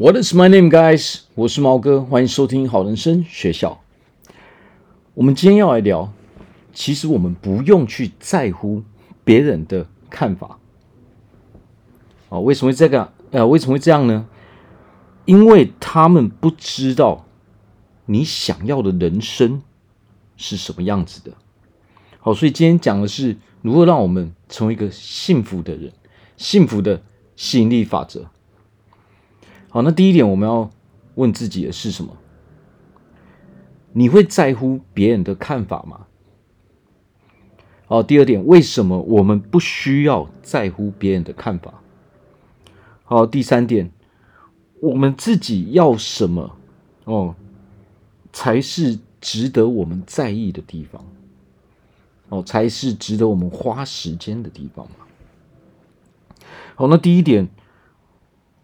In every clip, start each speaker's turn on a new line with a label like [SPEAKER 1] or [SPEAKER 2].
[SPEAKER 1] What is my name, guys？我是毛哥，欢迎收听好人生学校。我们今天要来聊，其实我们不用去在乎别人的看法。哦，为什么会这个？呃，为什么会这样呢？因为他们不知道你想要的人生是什么样子的。好，所以今天讲的是如何让我们成为一个幸福的人，幸福的吸引力法则。好，那第一点我们要问自己的是什么？你会在乎别人的看法吗？好，第二点，为什么我们不需要在乎别人的看法？好，第三点，我们自己要什么哦，才是值得我们在意的地方？哦，才是值得我们花时间的地方？好，那第一点。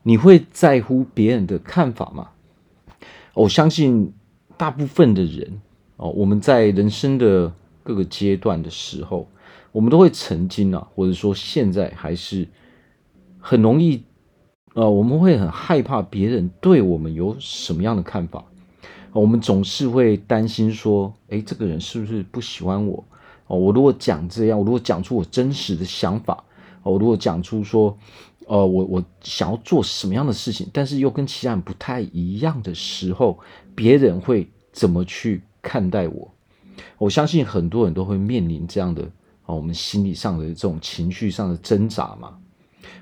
[SPEAKER 1] 你会在乎别人的看法吗？我相信大部分的人哦，我们在人生的各个阶段的时候，我们都会曾经啊，或者说现在还是很容易，呃，我们会很害怕别人对我们有什么样的看法。我们总是会担心说，诶，这个人是不是不喜欢我？哦，我如果讲这样，我如果讲出我真实的想法，哦，我如果讲出说。呃，我我想要做什么样的事情，但是又跟其他人不太一样的时候，别人会怎么去看待我？我相信很多人都会面临这样的啊，我们心理上的这种情绪上的挣扎嘛。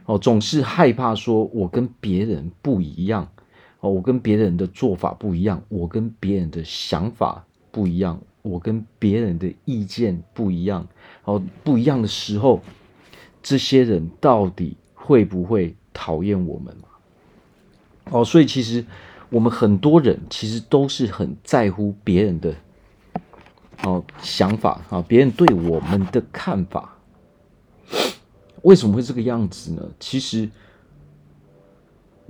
[SPEAKER 1] 哦，总是害怕说我跟别人不一样，哦，我跟别人的做法不一样，我跟别人的想法不一样，我跟别人的意见不一样。哦，不一样的时候，这些人到底会不会讨厌我们嘛？哦，所以其实我们很多人其实都是很在乎别人的哦想法啊，别人对我们的看法。为什么会这个样子呢？其实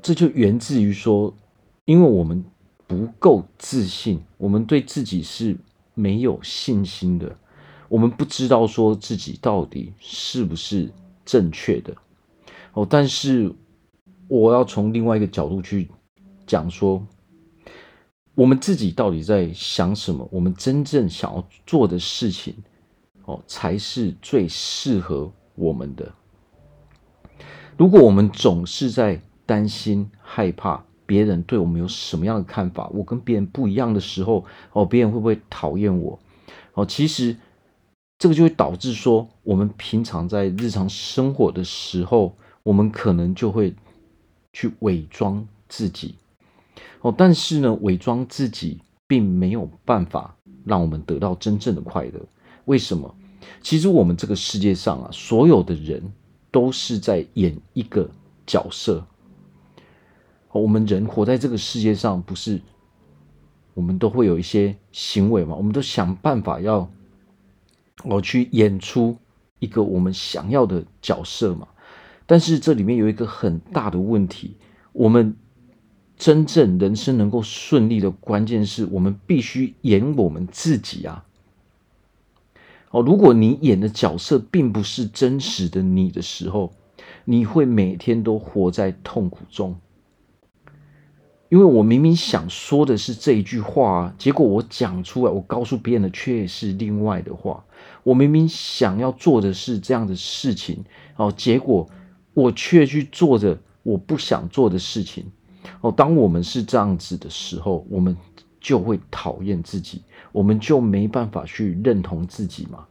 [SPEAKER 1] 这就源自于说，因为我们不够自信，我们对自己是没有信心的，我们不知道说自己到底是不是正确的。哦，但是我要从另外一个角度去讲说，我们自己到底在想什么？我们真正想要做的事情，哦，才是最适合我们的。如果我们总是在担心、害怕别人对我们有什么样的看法，我跟别人不一样的时候，哦，别人会不会讨厌我？哦，其实这个就会导致说，我们平常在日常生活的时候。我们可能就会去伪装自己，哦，但是呢，伪装自己并没有办法让我们得到真正的快乐。为什么？其实我们这个世界上啊，所有的人都是在演一个角色。我们人活在这个世界上，不是我们都会有一些行为嘛？我们都想办法要我去演出一个我们想要的角色嘛？但是这里面有一个很大的问题，我们真正人生能够顺利的关键是我们必须演我们自己啊！哦，如果你演的角色并不是真实的你的时候，你会每天都活在痛苦中。因为我明明想说的是这一句话，结果我讲出来，我告诉别人的却是另外的话。我明明想要做的是这样的事情，哦，结果。我却去做着我不想做的事情，哦，当我们是这样子的时候，我们就会讨厌自己，我们就没办法去认同自己嘛。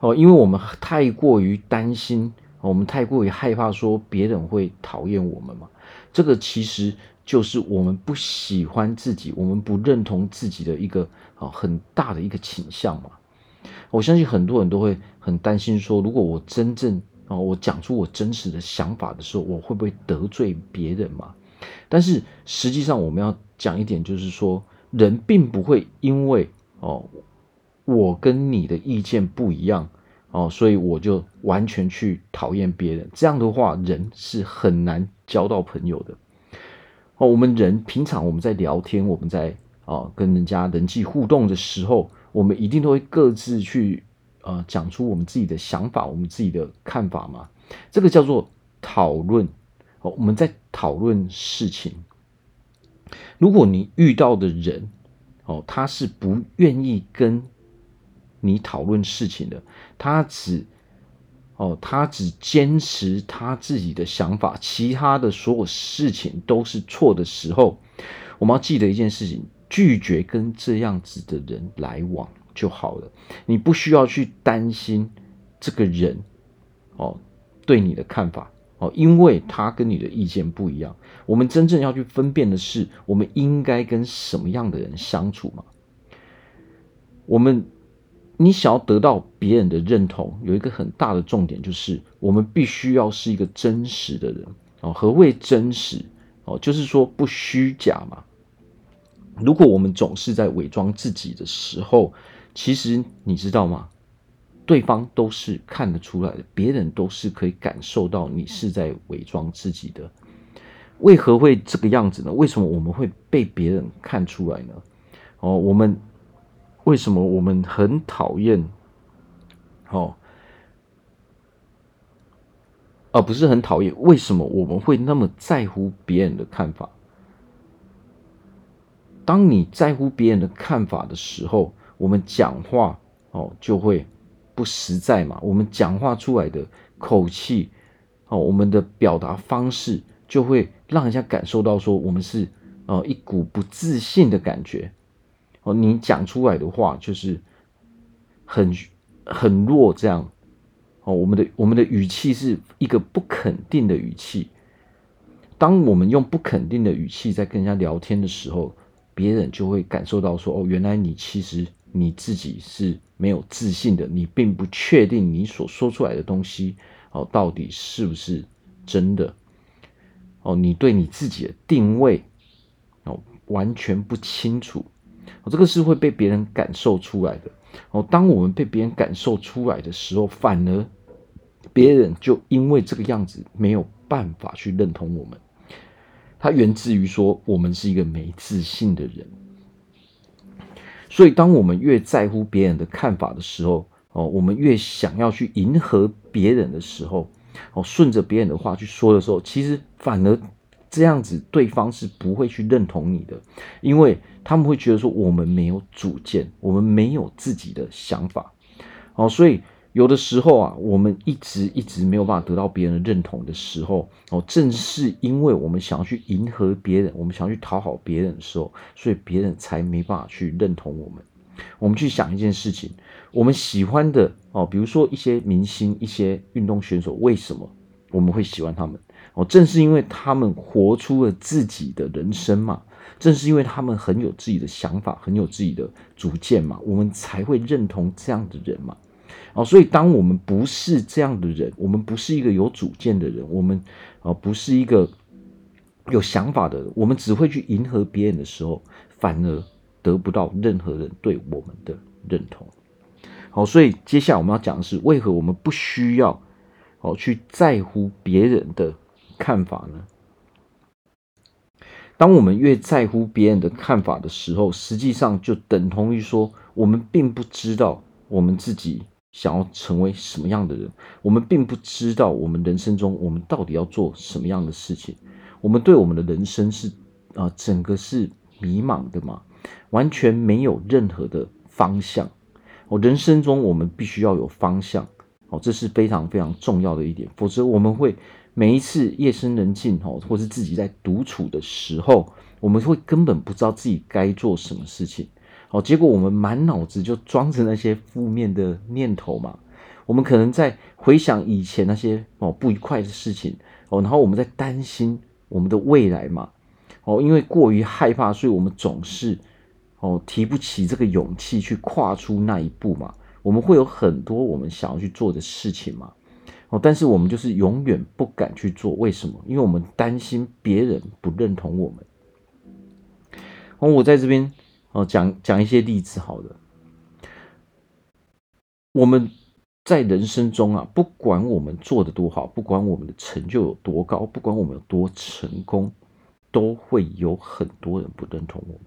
[SPEAKER 1] 哦，因为我们太过于担心，我们太过于害怕说别人会讨厌我们嘛。这个其实就是我们不喜欢自己，我们不认同自己的一个啊很大的一个倾向嘛。我相信很多人都会很担心说，如果我真正哦，我讲出我真实的想法的时候，我会不会得罪别人嘛？但是实际上，我们要讲一点，就是说，人并不会因为哦，我跟你的意见不一样哦，所以我就完全去讨厌别人。这样的话，人是很难交到朋友的。哦，我们人平常我们在聊天，我们在哦跟人家人际互动的时候，我们一定都会各自去。呃，讲出我们自己的想法，我们自己的看法嘛，这个叫做讨论，哦，我们在讨论事情。如果你遇到的人，哦，他是不愿意跟你讨论事情的，他只，哦，他只坚持他自己的想法，其他的所有事情都是错的时候，我们要记得一件事情：拒绝跟这样子的人来往就好了。你不需要去担心这个人，哦，对你的看法。哦，因为他跟你的意见不一样，我们真正要去分辨的是，我们应该跟什么样的人相处嘛？我们，你想要得到别人的认同，有一个很大的重点就是，我们必须要是一个真实的人哦。何谓真实？哦，就是说不虚假嘛。如果我们总是在伪装自己的时候，其实你知道吗？对方都是看得出来的，别人都是可以感受到你是在伪装自己的。为何会这个样子呢？为什么我们会被别人看出来呢？哦，我们为什么我们很讨厌？哦，而不是很讨厌。为什么我们会那么在乎别人的看法？当你在乎别人的看法的时候，我们讲话哦就会。不实在嘛？我们讲话出来的口气，哦，我们的表达方式就会让人家感受到说我们是呃一股不自信的感觉。哦，你讲出来的话就是很很弱，这样。哦，我们的我们的语气是一个不肯定的语气。当我们用不肯定的语气在跟人家聊天的时候，别人就会感受到说哦，原来你其实。你自己是没有自信的，你并不确定你所说出来的东西哦，到底是不是真的哦？你对你自己的定位哦完全不清楚，哦，这个是会被别人感受出来的哦。当我们被别人感受出来的时候，反而别人就因为这个样子没有办法去认同我们，它源自于说我们是一个没自信的人。所以，当我们越在乎别人的看法的时候，哦，我们越想要去迎合别人的时候，哦，顺着别人的话去说的时候，其实反而这样子，对方是不会去认同你的，因为他们会觉得说我们没有主见，我们没有自己的想法，哦，所以。有的时候啊，我们一直一直没有办法得到别人的认同的时候，哦，正是因为我们想要去迎合别人，我们想要去讨好别人的时候，所以别人才没办法去认同我们。我们去想一件事情，我们喜欢的哦，比如说一些明星、一些运动选手，为什么我们会喜欢他们？哦，正是因为他们活出了自己的人生嘛，正是因为他们很有自己的想法，很有自己的主见嘛，我们才会认同这样的人嘛。哦，所以当我们不是这样的人，我们不是一个有主见的人，我们啊不是一个有想法的人，我们只会去迎合别人的时候，反而得不到任何人对我们的认同。好，所以接下来我们要讲的是，为何我们不需要哦去在乎别人的看法呢？当我们越在乎别人的看法的时候，实际上就等同于说，我们并不知道我们自己。想要成为什么样的人，我们并不知道。我们人生中，我们到底要做什么样的事情？我们对我们的人生是啊、整个是迷茫的嘛，完全没有任何的方向。我人生中，我们必须要有方向哦，这是非常非常重要的一点。否则，我们会每一次夜深人静哦，或是自己在独处的时候，我们会根本不知道自己该做什么事情。哦，结果我们满脑子就装着那些负面的念头嘛。我们可能在回想以前那些哦不愉快的事情哦，然后我们在担心我们的未来嘛。哦，因为过于害怕，所以我们总是哦提不起这个勇气去跨出那一步嘛。我们会有很多我们想要去做的事情嘛。哦，但是我们就是永远不敢去做，为什么？因为我们担心别人不认同我们。哦，我在这边。哦，讲讲一些例子好了。我们在人生中啊，不管我们做的多好，不管我们的成就有多高，不管我们有多成功，都会有很多人不认同我们。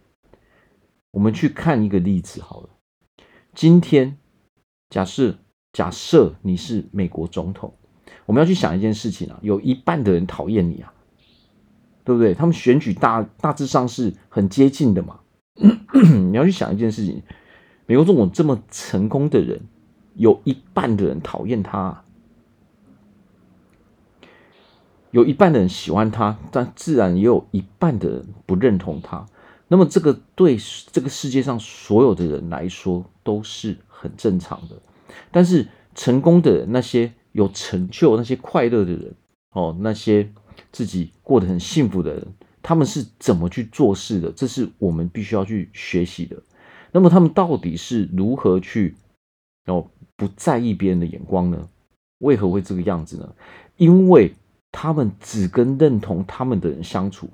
[SPEAKER 1] 我们去看一个例子好了。今天假设假设你是美国总统，我们要去想一件事情啊，有一半的人讨厌你啊，对不对？他们选举大大致上是很接近的嘛。你要去想一件事情，美国总统这么成功的人，有一半的人讨厌他，有一半的人喜欢他，但自然也有一半的人不认同他。那么这个对这个世界上所有的人来说都是很正常的。但是成功的，那些有成就、那些快乐的人，哦，那些自己过得很幸福的人。他们是怎么去做事的？这是我们必须要去学习的。那么他们到底是如何去哦不在意别人的眼光呢？为何会这个样子呢？因为他们只跟认同他们的人相处。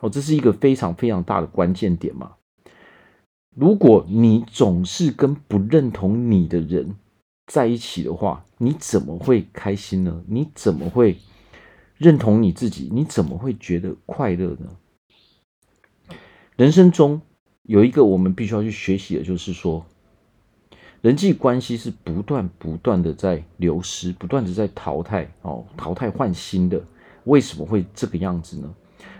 [SPEAKER 1] 哦，这是一个非常非常大的关键点嘛。如果你总是跟不认同你的人在一起的话，你怎么会开心呢？你怎么会？认同你自己，你怎么会觉得快乐呢？人生中有一个我们必须要去学习的，就是说，人际关系是不断不断的在流失，不断的在淘汰哦，淘汰换新的。为什么会这个样子呢？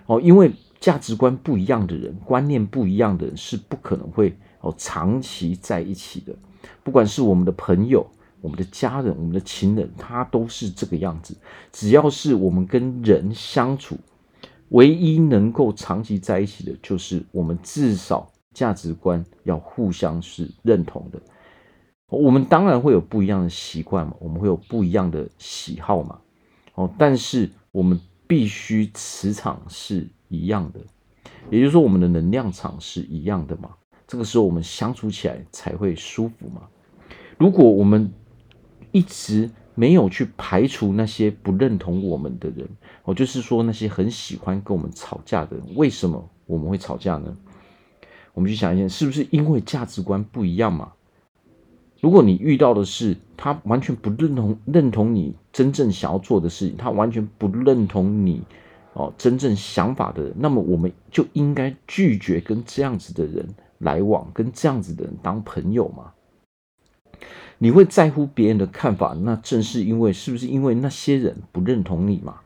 [SPEAKER 1] 哦，因为价值观不一样的人，观念不一样的人，是不可能会哦长期在一起的。不管是我们的朋友。我们的家人，我们的亲人，他都是这个样子。只要是我们跟人相处，唯一能够长期在一起的，就是我们至少价值观要互相是认同的。我们当然会有不一样的习惯嘛，我们会有不一样的喜好嘛。哦，但是我们必须磁场是一样的，也就是说，我们的能量场是一样的嘛。这个时候我们相处起来才会舒服嘛。如果我们一直没有去排除那些不认同我们的人，哦，就是说那些很喜欢跟我们吵架的人，为什么我们会吵架呢？我们去想一下，是不是因为价值观不一样嘛？如果你遇到的是他完全不认同认同你真正想要做的事情，他完全不认同你哦真正想法的人，那么我们就应该拒绝跟这样子的人来往，跟这样子的人当朋友嘛？你会在乎别人的看法，那正是因为是不是因为那些人不认同你嘛？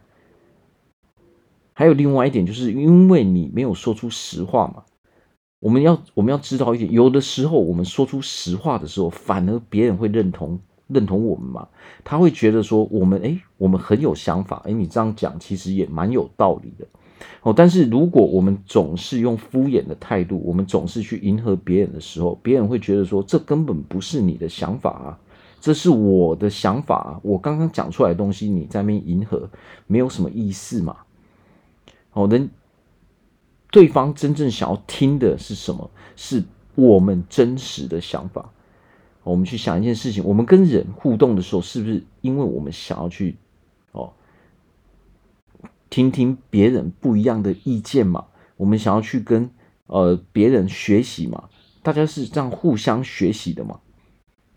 [SPEAKER 1] 还有另外一点，就是因为你没有说出实话嘛。我们要我们要知道一点，有的时候我们说出实话的时候，反而别人会认同认同我们嘛。他会觉得说我们诶，我们很有想法，诶，你这样讲其实也蛮有道理的。哦，但是如果我们总是用敷衍的态度，我们总是去迎合别人的时候，别人会觉得说，这根本不是你的想法啊，这是我的想法啊，我刚刚讲出来的东西，你在那边迎合，没有什么意思嘛。好，人对方真正想要听的是什么？是我们真实的想法。我们去想一件事情，我们跟人互动的时候，是不是因为我们想要去？听听别人不一样的意见嘛，我们想要去跟呃别人学习嘛，大家是这样互相学习的嘛。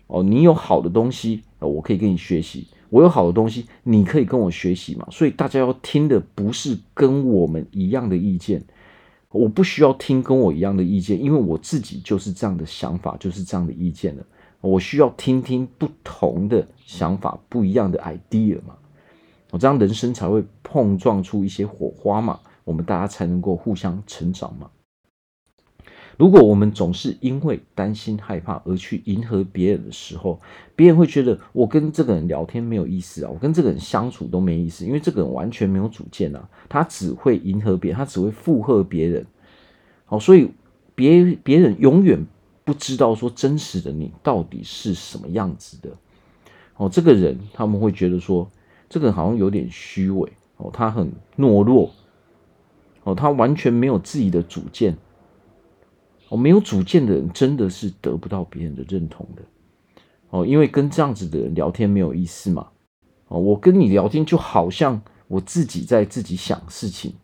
[SPEAKER 1] 哦，你有好的东西，我可以跟你学习；我有好的东西，你可以跟我学习嘛。所以大家要听的不是跟我们一样的意见，我不需要听跟我一样的意见，因为我自己就是这样的想法，就是这样的意见了。我需要听听不同的想法，不一样的 idea 嘛。我这样人生才会碰撞出一些火花嘛，我们大家才能够互相成长嘛。如果我们总是因为担心害怕而去迎合别人的时候，别人会觉得我跟这个人聊天没有意思啊，我跟这个人相处都没意思，因为这个人完全没有主见啊，他只会迎合别人，他只会附和别人。好，所以别别人永远不知道说真实的你到底是什么样子的。哦，这个人他们会觉得说。这个人好像有点虚伪哦，他很懦弱哦，他完全没有自己的主见哦，没有主见的人真的是得不到别人的认同的哦，因为跟这样子的人聊天没有意思嘛哦，我跟你聊天就好像我自己在自己想事情，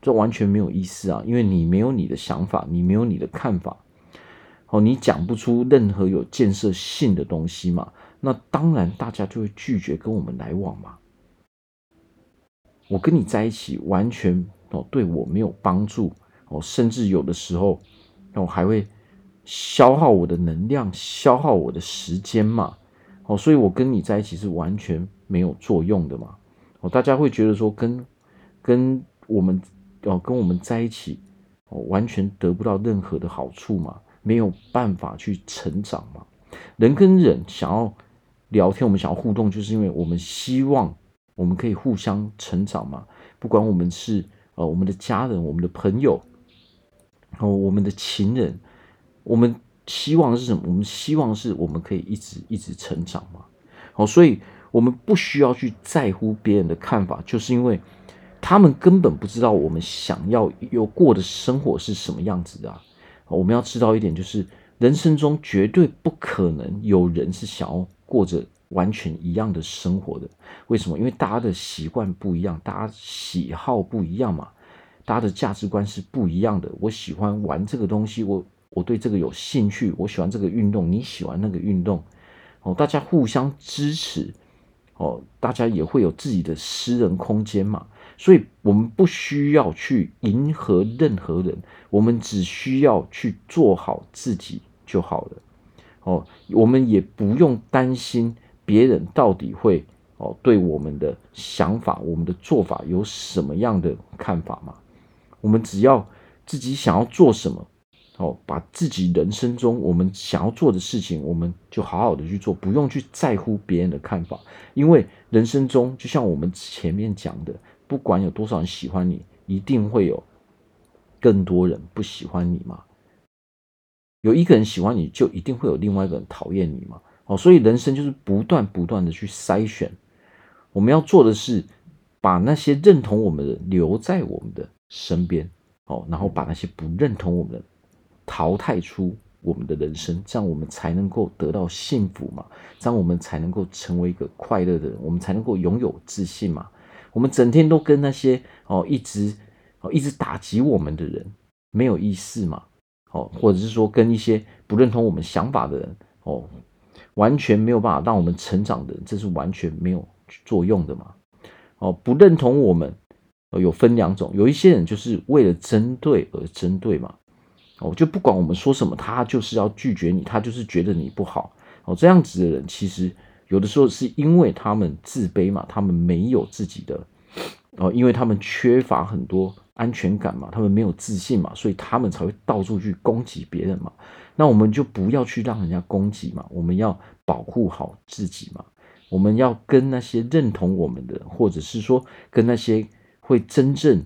[SPEAKER 1] 这完全没有意思啊，因为你没有你的想法，你没有你的看法哦，你讲不出任何有建设性的东西嘛。那当然，大家就会拒绝跟我们来往嘛。我跟你在一起，完全哦对我没有帮助哦，甚至有的时候，我还会消耗我的能量，消耗我的时间嘛。哦，所以我跟你在一起是完全没有作用的嘛。哦，大家会觉得说跟跟我们哦跟我们在一起哦完全得不到任何的好处嘛，没有办法去成长嘛。人跟人想要聊天，我们想要互动，就是因为我们希望我们可以互相成长嘛。不管我们是呃我们的家人、我们的朋友，哦我们的情人，我们希望是什么？我们希望是我们可以一直一直成长嘛。哦，所以我们不需要去在乎别人的看法，就是因为他们根本不知道我们想要有过的生活是什么样子的啊。我们要知道一点，就是。人生中绝对不可能有人是想要过着完全一样的生活的。为什么？因为大家的习惯不一样，大家喜好不一样嘛，大家的价值观是不一样的。我喜欢玩这个东西，我我对这个有兴趣，我喜欢这个运动，你喜欢那个运动，哦，大家互相支持，哦，大家也会有自己的私人空间嘛。所以，我们不需要去迎合任何人，我们只需要去做好自己就好了。哦，我们也不用担心别人到底会哦对我们的想法、我们的做法有什么样的看法嘛？我们只要自己想要做什么，哦，把自己人生中我们想要做的事情，我们就好好的去做，不用去在乎别人的看法，因为人生中就像我们前面讲的。不管有多少人喜欢你，一定会有更多人不喜欢你嘛。有一个人喜欢你，就一定会有另外一个人讨厌你嘛。哦，所以人生就是不断不断的去筛选。我们要做的是，把那些认同我们的留在我们的身边，哦，然后把那些不认同我们的淘汰出我们的人生，这样我们才能够得到幸福嘛。这样我们才能够成为一个快乐的人，我们才能够拥有自信嘛。我们整天都跟那些哦一直哦一直打击我们的人没有意思嘛？哦，或者是说跟一些不认同我们想法的人哦，完全没有办法让我们成长的人，这是完全没有作用的嘛？哦，不认同我们哦，有分两种，有一些人就是为了针对而针对嘛。哦，就不管我们说什么，他就是要拒绝你，他就是觉得你不好哦，这样子的人其实。有的时候是因为他们自卑嘛，他们没有自己的哦，因为他们缺乏很多安全感嘛，他们没有自信嘛，所以他们才会到处去攻击别人嘛。那我们就不要去让人家攻击嘛，我们要保护好自己嘛。我们要跟那些认同我们的，或者是说跟那些会真正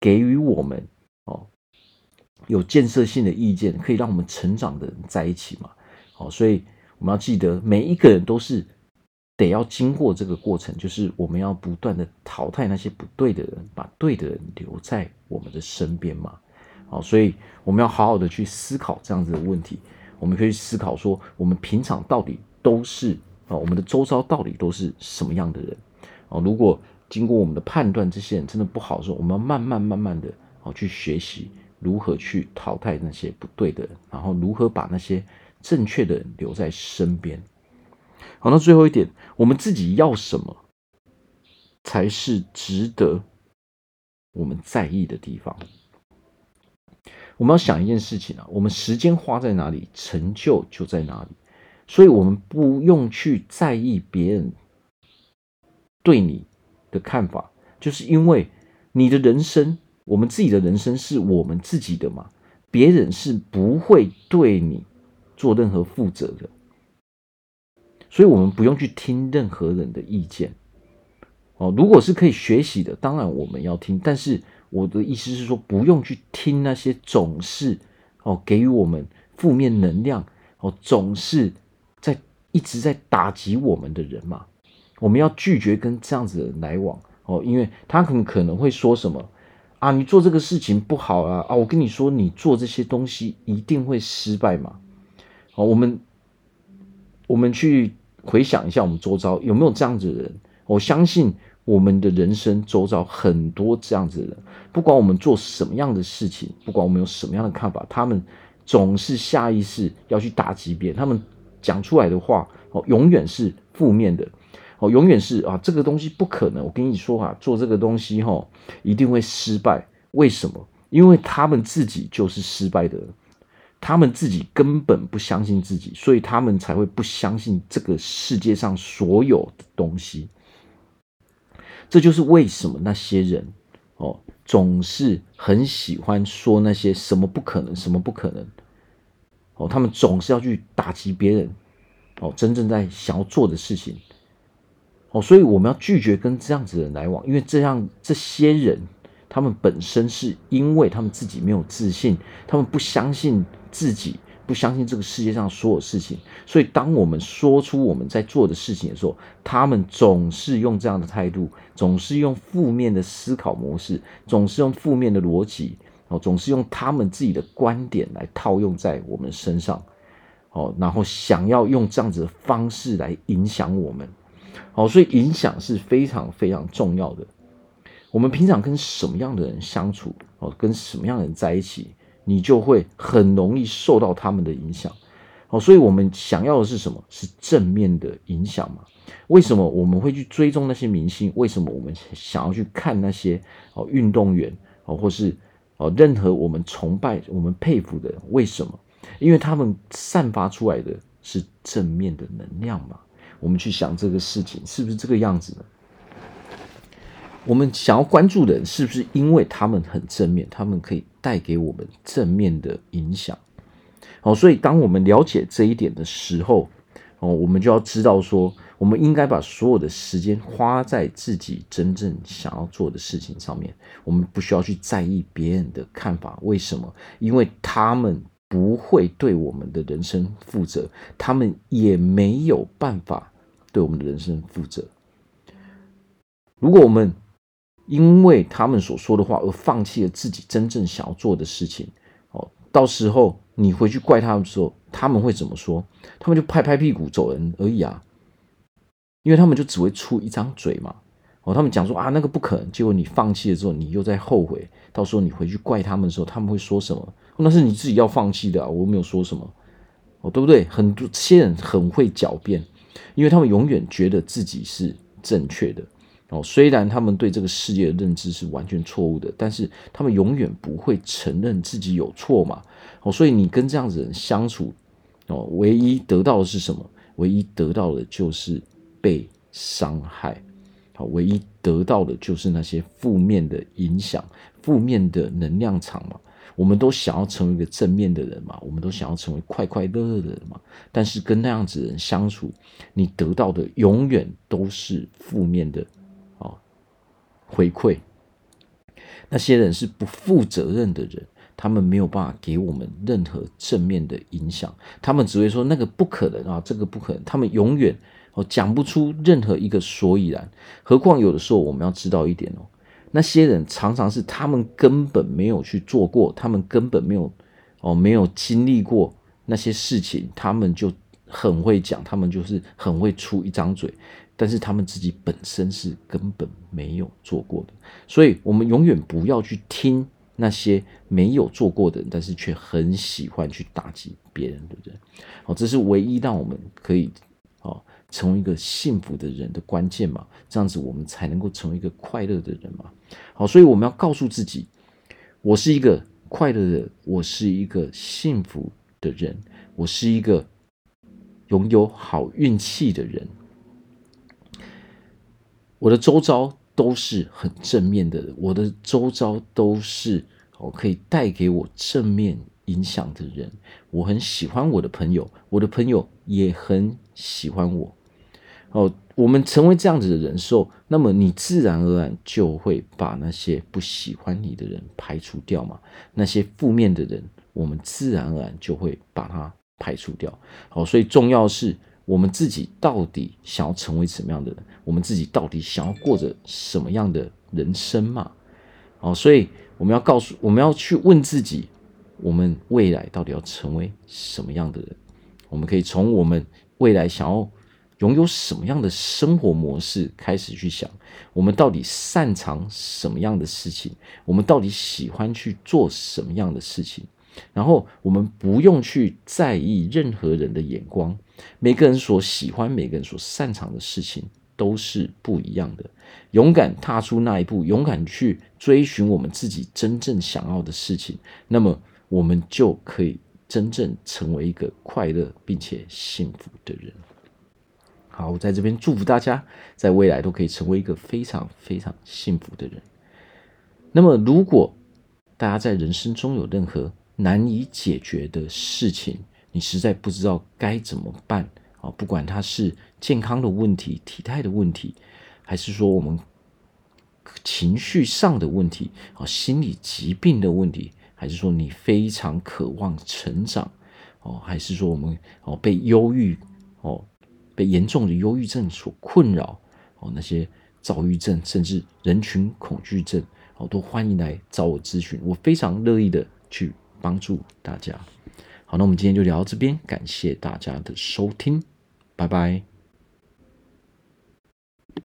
[SPEAKER 1] 给予我们哦有建设性的意见，可以让我们成长的人在一起嘛。好，所以我们要记得，每一个人都是。得要经过这个过程，就是我们要不断的淘汰那些不对的人，把对的人留在我们的身边嘛。好，所以我们要好好的去思考这样子的问题。我们可以思考说，我们平常到底都是啊，我们的周遭到底都是什么样的人啊？如果经过我们的判断，这些人真的不好的时候，我们要慢慢慢慢的啊去学习如何去淘汰那些不对的人，然后如何把那些正确的人留在身边。好，那最后一点，我们自己要什么才是值得我们在意的地方？我们要想一件事情啊，我们时间花在哪里，成就就在哪里。所以，我们不用去在意别人对你的看法，就是因为你的人生，我们自己的人生是我们自己的嘛，别人是不会对你做任何负责的。所以，我们不用去听任何人的意见，哦。如果是可以学习的，当然我们要听。但是，我的意思是说，不用去听那些总是哦给予我们负面能量哦，总是在一直在打击我们的人嘛。我们要拒绝跟这样子的人来往哦，因为他很可能会说什么啊，你做这个事情不好啊啊！我跟你说，你做这些东西一定会失败嘛。哦，我们我们去。回想一下，我们周遭有没有这样子的人？我相信我们的人生周遭很多这样子的人，不管我们做什么样的事情，不管我们有什么样的看法，他们总是下意识要去打击别人。他们讲出来的话哦，永远是负面的哦，永远是啊，这个东西不可能。我跟你说啊，做这个东西哈，一定会失败。为什么？因为他们自己就是失败的。他们自己根本不相信自己，所以他们才会不相信这个世界上所有的东西。这就是为什么那些人哦，总是很喜欢说那些什么不可能，什么不可能。哦，他们总是要去打击别人。哦，真正在想要做的事情。哦，所以我们要拒绝跟这样子的人来往，因为这样这些人，他们本身是因为他们自己没有自信，他们不相信自己。不相信这个世界上所有事情，所以当我们说出我们在做的事情的时候，他们总是用这样的态度，总是用负面的思考模式，总是用负面的逻辑，哦，总是用他们自己的观点来套用在我们身上，哦，然后想要用这样子的方式来影响我们，哦，所以影响是非常非常重要的。我们平常跟什么样的人相处，哦，跟什么样的人在一起，你就会很容易受到他们的影响，哦，所以我们想要的是什么？是正面的影响嘛？为什么我们会去追踪那些明星？为什么我们想要去看那些哦运动员哦，或是哦任何我们崇拜、我们佩服的人？为什么？因为他们散发出来的是正面的能量嘛。我们去想这个事情是不是这个样子呢？我们想要关注的人，是不是因为他们很正面，他们可以带给我们正面的影响？哦，所以当我们了解这一点的时候，哦，我们就要知道说，我们应该把所有的时间花在自己真正想要做的事情上面。我们不需要去在意别人的看法，为什么？因为他们不会对我们的人生负责，他们也没有办法对我们的人生负责。如果我们因为他们所说的话而放弃了自己真正想要做的事情，哦，到时候你回去怪他们的时候，他们会怎么说？他们就拍拍屁股走人而已啊，因为他们就只会出一张嘴嘛。哦，他们讲说啊，那个不可能，结果你放弃了之后，你又在后悔。到时候你回去怪他们的时候，他们会说什么？那是你自己要放弃的，我没有说什么，哦，对不对？很多些人很会狡辩，因为他们永远觉得自己是正确的。哦，虽然他们对这个世界的认知是完全错误的，但是他们永远不会承认自己有错嘛。哦，所以你跟这样子的人相处，哦，唯一得到的是什么？唯一得到的就是被伤害。好，唯一得到的就是那些负面的影响、负面的能量场嘛。我们都想要成为一个正面的人嘛，我们都想要成为快快乐乐的人嘛。但是跟那样子的人相处，你得到的永远都是负面的。回馈，那些人是不负责任的人，他们没有办法给我们任何正面的影响，他们只会说那个不可能啊，这个不可能，他们永远哦讲不出任何一个所以然。何况有的时候我们要知道一点哦，那些人常常是他们根本没有去做过，他们根本没有哦没有经历过那些事情，他们就很会讲，他们就是很会出一张嘴。但是他们自己本身是根本没有做过的，所以我们永远不要去听那些没有做过的人，但是却很喜欢去打击别人的人。哦，这是唯一让我们可以哦成为一个幸福的人的关键嘛？这样子我们才能够成为一个快乐的人嘛？好，所以我们要告诉自己，我是一个快乐的，我是一个幸福的人，我是一个拥有好运气的人。我的周遭都是很正面的人，我的周遭都是哦可以带给我正面影响的人。我很喜欢我的朋友，我的朋友也很喜欢我。哦，我们成为这样子的人时候，那么你自然而然就会把那些不喜欢你的人排除掉嘛。那些负面的人，我们自然而然就会把它排除掉。好，所以重要是。我们自己到底想要成为什么样的人？我们自己到底想要过着什么样的人生嘛？哦，所以我们要告诉，我们要去问自己，我们未来到底要成为什么样的人？我们可以从我们未来想要拥有什么样的生活模式开始去想，我们到底擅长什么样的事情？我们到底喜欢去做什么样的事情？然后我们不用去在意任何人的眼光，每个人所喜欢、每个人所擅长的事情都是不一样的。勇敢踏出那一步，勇敢去追寻我们自己真正想要的事情，那么我们就可以真正成为一个快乐并且幸福的人。好，我在这边祝福大家，在未来都可以成为一个非常非常幸福的人。那么，如果大家在人生中有任何难以解决的事情，你实在不知道该怎么办啊，不管它是健康的问题、体态的问题，还是说我们情绪上的问题啊、心理疾病的问题，还是说你非常渴望成长哦，还是说我们哦被忧郁哦被严重的忧郁症所困扰哦，那些躁郁症甚至人群恐惧症哦，都欢迎来找我咨询，我非常乐意的去帮助大家。好，那我们今天就聊到这边，感谢大家的收听，拜拜。